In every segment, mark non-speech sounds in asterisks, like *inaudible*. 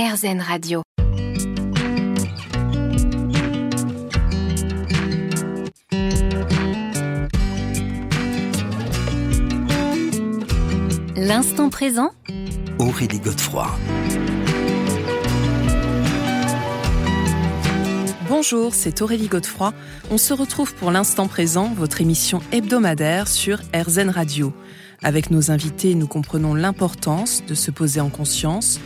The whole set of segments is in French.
RZN Radio. L'instant présent Aurélie Godefroy. Bonjour, c'est Aurélie Godefroy. On se retrouve pour l'instant présent, votre émission hebdomadaire sur RZN Radio. Avec nos invités, nous comprenons l'importance de se poser en conscience,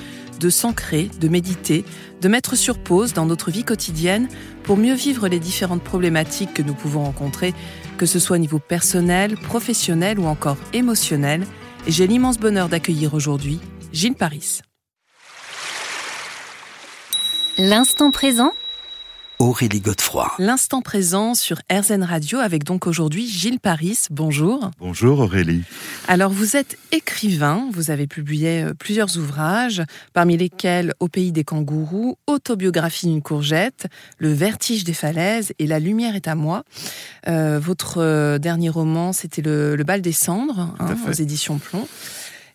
de s'ancrer, de méditer, de mettre sur pause dans notre vie quotidienne pour mieux vivre les différentes problématiques que nous pouvons rencontrer, que ce soit au niveau personnel, professionnel ou encore émotionnel. Et j'ai l'immense bonheur d'accueillir aujourd'hui Gilles Paris. L'instant présent Aurélie Godefroy. L'instant présent sur RZN Radio avec donc aujourd'hui Gilles Paris. Bonjour. Bonjour Aurélie. Alors vous êtes écrivain, vous avez publié euh, plusieurs ouvrages, parmi lesquels Au pays des kangourous, Autobiographie d'une courgette, Le vertige des falaises et La lumière est à moi. Euh, votre euh, dernier roman, c'était le, bal des cendres, hein, aux éditions Plomb.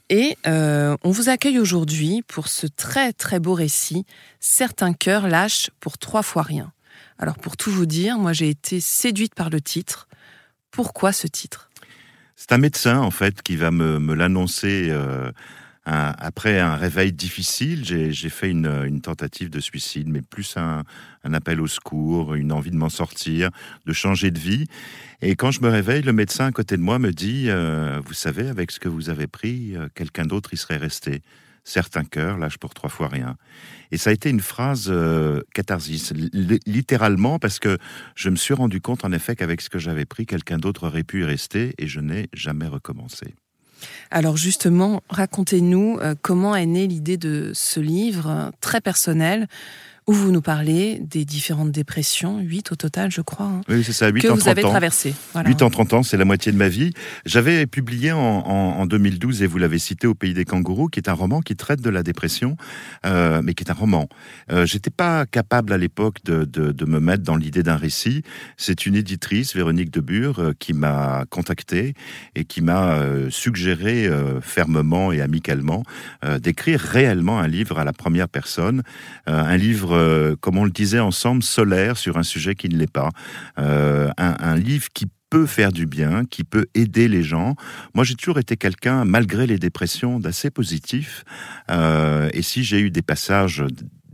Et on vous accueille aujourd'hui pour ce très très beau récit, Certains cœurs lâchent pour trois fois rien. Alors pour tout vous dire, moi j'ai été séduite par le titre. Pourquoi ce titre? C'est un médecin en fait qui va me, l'annoncer euh, après un réveil difficile. J'ai fait une, tentative de suicide, mais plus un, appel au secours, une envie de m'en sortir, de changer de vie. Et quand je me réveille, le médecin à côté de moi me dit, euh, vous savez, avec ce que vous avez pris, euh, quelqu'un d'autre y serait resté certains cœurs lâchent pour trois fois rien. Et ça a été une phrase euh, catharsis, littéralement, parce que je me suis rendu compte en effet qu'avec ce que j'avais pris, quelqu'un d'autre aurait pu y rester et je n'ai jamais recommencé. Alors justement, racontez-nous euh, comment est née l'idée de ce livre euh, très personnel où vous nous parlez des différentes dépressions, 8 au total, je crois. Hein, oui, c'est ça, 8 que en vous avez traversées. 8 en 30 ans, c'est la moitié de ma vie. J'avais publié en, 2012, et vous l'avez cité, Au pays des kangourous, qui est un roman qui traite de la dépression, euh, mais qui est un roman. Euh, J'étais pas capable à l'époque de, de, de, me mettre dans l'idée d'un récit. C'est une éditrice, Véronique Debure, euh, qui m'a contacté et qui m'a euh, suggéré euh, fermement et amicalement d'écrire réellement un livre à la première personne, un livre euh, comme on le disait ensemble, solaire sur un sujet qui ne l'est pas. Euh, un, livre qui peut faire du bien, qui peut aider les gens. Moi, j'ai toujours été quelqu'un, malgré les dépressions, d'assez positif. Euh, et si j'ai eu des passages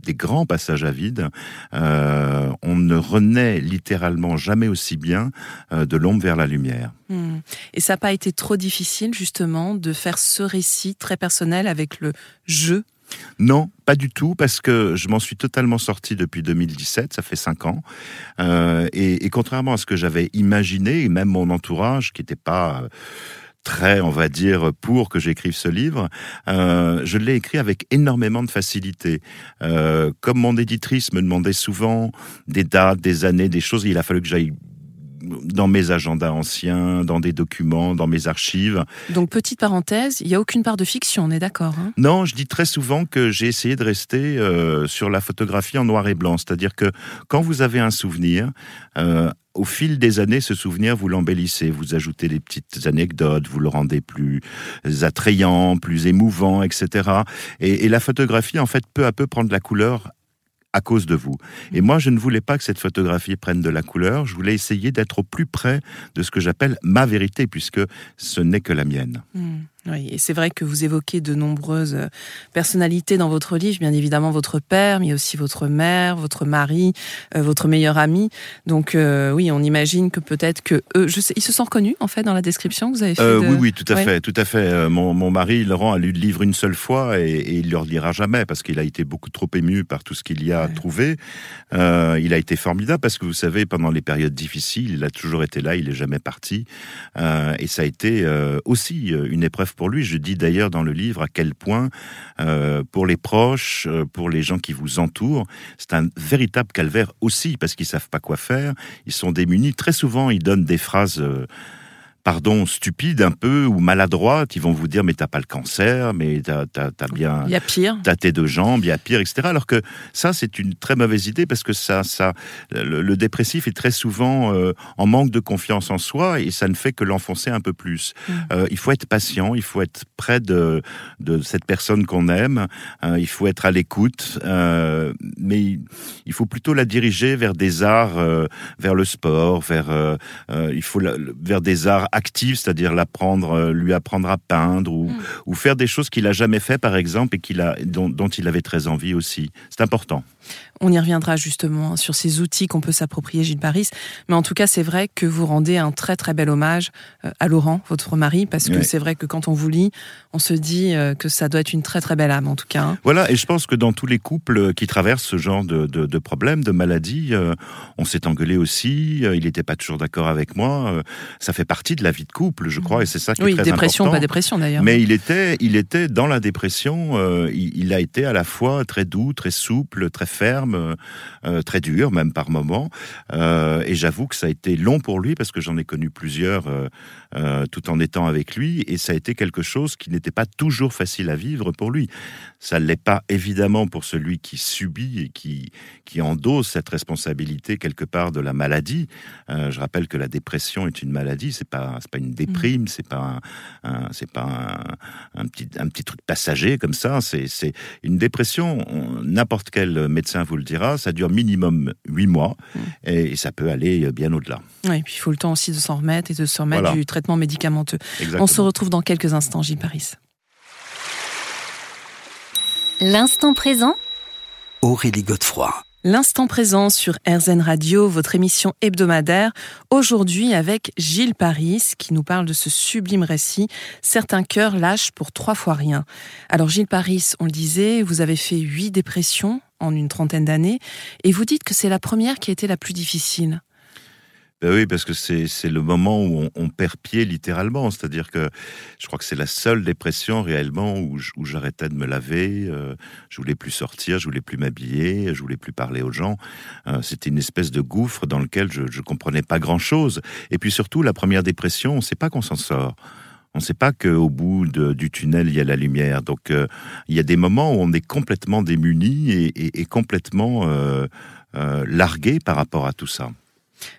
des grands passages à vide, on ne renaît littéralement jamais aussi bien de l'ombre vers la lumière. Hmm. Et ça n'a pas été trop difficile justement de faire ce récit très personnel avec le jeu non, pas du tout, parce que je m'en suis totalement sorti depuis 2017, ça fait cinq ans. Euh, et, contrairement à ce que j'avais imaginé, et même mon entourage, qui n'était pas euh, très, on va dire, pour que j'écrive ce livre, euh, je l'ai écrit avec énormément de facilité. comme mon éditrice me demandait souvent des dates, des années, des choses, il a fallu que j'aille dans mes agendas anciens, dans des documents, dans mes archives. Donc, petite parenthèse, il n'y a aucune part de fiction, on est d'accord hein? Non, je dis très souvent que j'ai essayé de rester euh, sur la photographie en noir et blanc. C'est-à-dire que quand vous avez un souvenir, euh, au fil des années, ce souvenir, vous l'embellissez, vous ajoutez des petites anecdotes, vous le rendez plus attrayant, plus émouvant, etc. Et, et la photographie, en fait, peu à peu prend de la couleur à cause de vous. Et moi, je ne voulais pas que cette photographie prenne de la couleur, je voulais essayer d'être au plus près de ce que j'appelle ma vérité, puisque ce n'est que la mienne. Hmm. Oui, et c'est vrai que vous évoquez de nombreuses euh, personnalités dans votre livre, bien évidemment votre père, mais aussi votre mère, votre mari, euh, votre meilleur ami. Donc euh, oui, on imagine que peut-être que eux, je sais, ils se sont reconnus en fait dans la description que vous avez fait. Oui, oui, tout à fait, tout à fait. Mon, mon, mari Laurent a lu le livre une seule fois et, et il le relira jamais parce qu'il a été beaucoup trop ému par tout ce qu'il y a trouvé. il a été formidable parce que vous savez, pendant les périodes difficiles, il a toujours été là, il est jamais parti, et ça a été aussi une épreuve pour lui. Je dis d'ailleurs dans le livre à quel point, euh, pour les proches, euh, pour les gens qui vous entourent, c'est un véritable calvaire aussi, parce qu'ils savent pas quoi faire, ils sont démunis. Très souvent, ils donnent des phrases... Euh, pardon, stupides un peu ou maladroites. Ils vont vous dire mais t'as pas le cancer, mais t'as as, bien, il y a pire, t'as tes deux jambes, il y a pire, etc. Alors que ça c'est une très mauvaise idée parce que ça, ça, le, dépressif est très souvent euh, en manque de confiance en soi et ça ne fait que l'enfoncer un peu plus. Mm. Euh, il faut être patient, il faut être près de, de cette personne qu'on aime, euh, il faut être à l'écoute, mais il faut plutôt la diriger vers des arts, vers le sport, vers, il faut vers des arts active, c'est-à-dire l'apprendre, euh, lui apprendre à peindre ou, mm. ou faire des choses qu'il a jamais fait, par exemple, et qu'il a, dont, dont il avait très envie aussi. C'est important. On y reviendra justement sur ces outils qu'on peut s'approprier, Gilles Paris. Mais en tout cas, c'est vrai que vous rendez un très très bel hommage euh, à Laurent, votre mari, parce que c'est vrai que quand on vous lit, on se dit euh, que ça doit être une très très belle âme, en tout cas. Hein. Voilà, et je pense que dans tous les couples qui traversent ce genre de, de, problèmes, de maladies, euh, on s'est engueulé aussi. il n'était pas toujours d'accord avec moi. ça fait partie de la vie de couple, je crois, et c'est ça qui est très dépression, pas dépression d'ailleurs. Mais il était, il était dans la dépression. Il, il, a été à la fois très doux, très souple, très ferme euh, euh, très dur, même par moments. Euh, et j'avoue que ça a été long pour lui parce que j'en ai connu plusieurs tout en étant avec lui, et ça a été quelque chose qui n'était pas toujours facile à vivre pour lui. Ça ne l'est pas évidemment pour celui qui subit et qui, qui endosse cette responsabilité quelque part de la maladie. je rappelle que la dépression est une maladie, c'est pas pas une déprime, c'est pas c'est pas un, petit un petit truc passager comme ça. C'est une dépression. N'importe quel médecin vous le dira, ça dure minimum huit mois mm. et, ça peut aller bien au-delà. Oui, et puis il faut le temps aussi de s'en remettre et de se remettre du traitement médicamenteux. On se retrouve dans quelques instants, Gilles Paris. L'instant présent Aurélie Godefroy. L'instant présent sur RZN Radio, votre émission hebdomadaire, aujourd'hui avec Gilles Paris qui nous parle de ce sublime récit Certains cœurs lâchent pour trois fois rien. Alors Gilles Paris, on le disait, vous avez fait huit dépressions en une trentaine d'années et vous dites que c'est la première qui a été la plus difficile. Ben oui, parce que c'est le moment où on, perd pied littéralement. C'est-à-dire que je crois que c'est la seule dépression réellement où, j'arrêtais de me laver, euh, je voulais plus sortir, je voulais plus m'habiller, je voulais plus parler aux gens. Euh, c'était une espèce de gouffre dans lequel je, je comprenais pas grand-chose. Et puis surtout, la première dépression, on ne sait pas qu'on s'en sort. On ne sait pas qu'au bout du tunnel, il y a la lumière. Donc, euh, il y a des moments où on est complètement démuni et, complètement largué par rapport à tout ça.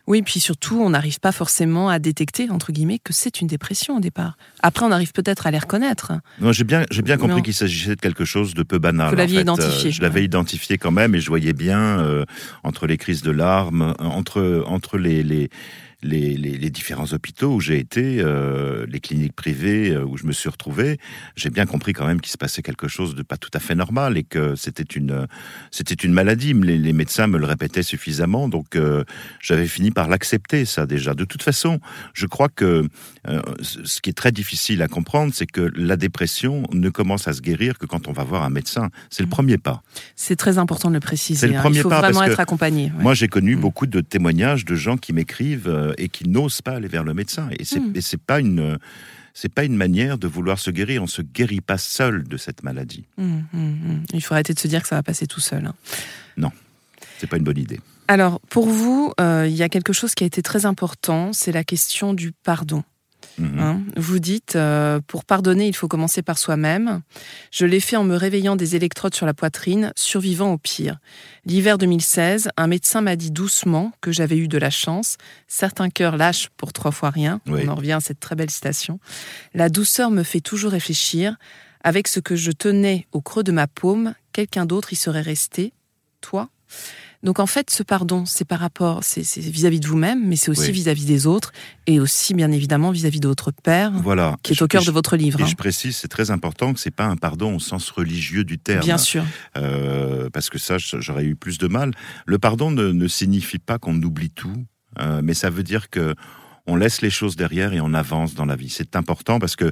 Oui, puis surtout, on n'arrive pas forcément à détecter, entre guillemets, que c'est une dépression au départ. Après, on arrive peut-être à les reconnaître. Non, j'ai bien, j'ai bien compris qu'il s'agissait de quelque chose de peu banal. Vous l'aviez identifié. Euh, je l'avais identifié quand même et je voyais bien, euh, entre les crises de larmes, entre, entre les, les les, différents hôpitaux où j'ai été, euh, les cliniques privées euh, où je me suis retrouvé, j'ai bien compris quand même qu'il se passait quelque chose de pas tout à fait normal et que c'était une, c'était une maladie. Les, médecins me le répétaient suffisamment, donc euh, j'avais fini par l'accepter ça déjà. De toute façon, je crois que ce qui est très difficile à comprendre, c'est que la dépression ne commence à se guérir que quand on va voir un médecin. C'est le mmh. premier pas. C'est très important de le préciser. C'est le hein. premier Il faut vraiment être accompagné. Moi, j'ai connu mmh. beaucoup de témoignages de gens qui m'écrivent et qui n'osent pas aller vers le médecin. Et c'est n'est hmm. pas une c'est pas une manière de vouloir se guérir. On se guérit pas seul de cette maladie. Hmm, hmm, Il faut arrêter de se dire que ça va passer tout seul. Hein. Non, c'est pas une bonne idée. Alors, pour vous, euh, il y a quelque chose qui a été très important, c'est la question du pardon. Mhm. Hein, vous dites, euh, pour pardonner, il faut commencer par soi-même. Je l'ai fait en me réveillant des électrodes sur la poitrine, survivant au pire. L'hiver 2016, un médecin m'a dit doucement que j'avais eu de la chance. Certains cœurs lâchent pour trois fois rien. On en revient à cette très belle citation. La douceur me fait toujours réfléchir. Avec ce que je tenais au creux de ma paume, quelqu'un d'autre y serait resté. Toi? Donc en fait, ce pardon, c'est par rapport, c'est vis-à-vis de vous-même, mais c'est aussi vis-à-vis des autres, et aussi bien évidemment vis-à-vis de votre père, voilà. qui est au cœur de votre livre. Et hein. je précise, c'est très important que c'est pas un pardon au sens religieux du terme. Bien sûr. Euh, parce que ça, j'aurais eu plus de mal. Le pardon ne, signifie pas qu'on oublie tout, euh, mais ça veut dire que on laisse les choses derrière et on avance dans la vie. C'est important parce que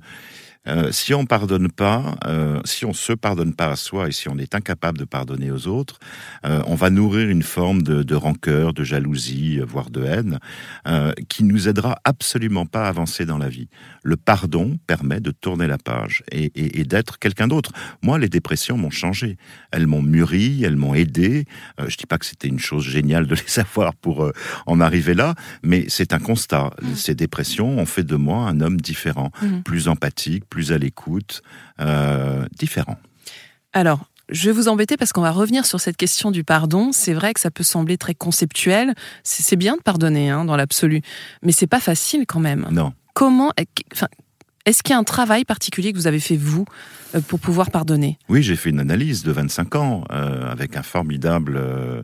euh, si on pardonne pas, euh, si on se pardonne pas à soi et si on est incapable de pardonner aux autres, euh, on va nourrir une forme de, de rancœur, de jalousie, voire de haine, qui nous aidera absolument pas à avancer dans la vie. Le pardon permet de tourner la page et, et, et d'être quelqu'un d'autre. Moi, les dépressions m'ont changé. Elles m'ont mûri, elles m'ont aidé. je dis pas que c'était une chose géniale de les *laughs* avoir pour en arriver là, mais c'est un constat. Mmh. Ces dépressions ont fait de moi un homme différent, mmh. plus empathique, plus à l'écoute, euh, différent. Alors, je vais vous embêter parce qu'on va revenir sur cette question du pardon. C'est vrai que ça peut sembler très conceptuel. C'est bien de pardonner hein, dans l'absolu, mais c'est pas facile quand même. Non. Comment enfin, Est-ce qu'il y a un travail particulier que vous avez fait, vous, euh, pour pouvoir pardonner? Oui, j'ai fait une analyse de 25 ans euh, avec un formidable euh,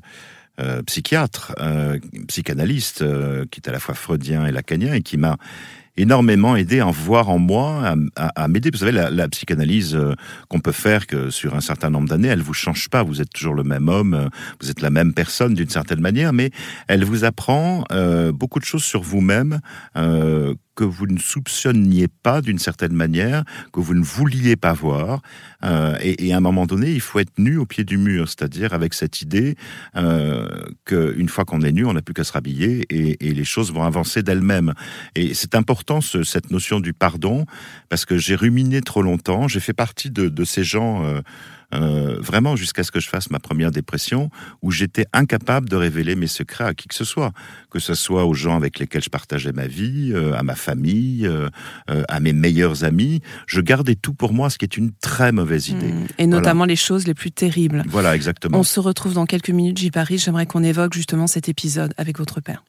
euh, psychiatre, euh, psychanalyste, qui est à la fois freudien et lacanien, et qui m'a énormément aidé à voir en moi, à, m'aider. Vous savez, la, psychanalyse euh, qu'on peut faire que sur un certain nombre d'années, elle vous change pas. Vous êtes toujours le même homme, euh, vous êtes la même personne d'une certaine manière, mais elle vous apprend euh, beaucoup de choses sur vous-même que vous ne soupçonniez pas d'une certaine manière, que vous ne vouliez pas voir. Euh, et, à un moment donné, il faut être nu au pied du mur, c'est-à-dire avec cette idée euh, qu'une fois qu'on est nu, on n'a plus qu'à se rhabiller et, les choses vont avancer d'elles-mêmes. Et c'est important ce, cette notion du pardon, parce que j'ai ruminé trop longtemps, j'ai fait partie de, de ces gens... Euh, euh, vraiment jusqu'à ce que je fasse ma première dépression, où j'étais incapable de révéler mes secrets à qui que ce soit, que ce soit aux gens avec lesquels je partageais ma vie, euh, à ma famille, euh, à mes meilleurs amis. Je gardais tout pour moi, ce qui est une très mauvaise idée. Mmh. Et notamment les choses les plus terribles. Voilà, exactement. On se retrouve dans quelques minutes, J. Paris. J'aimerais qu'on évoque justement cet épisode avec votre père.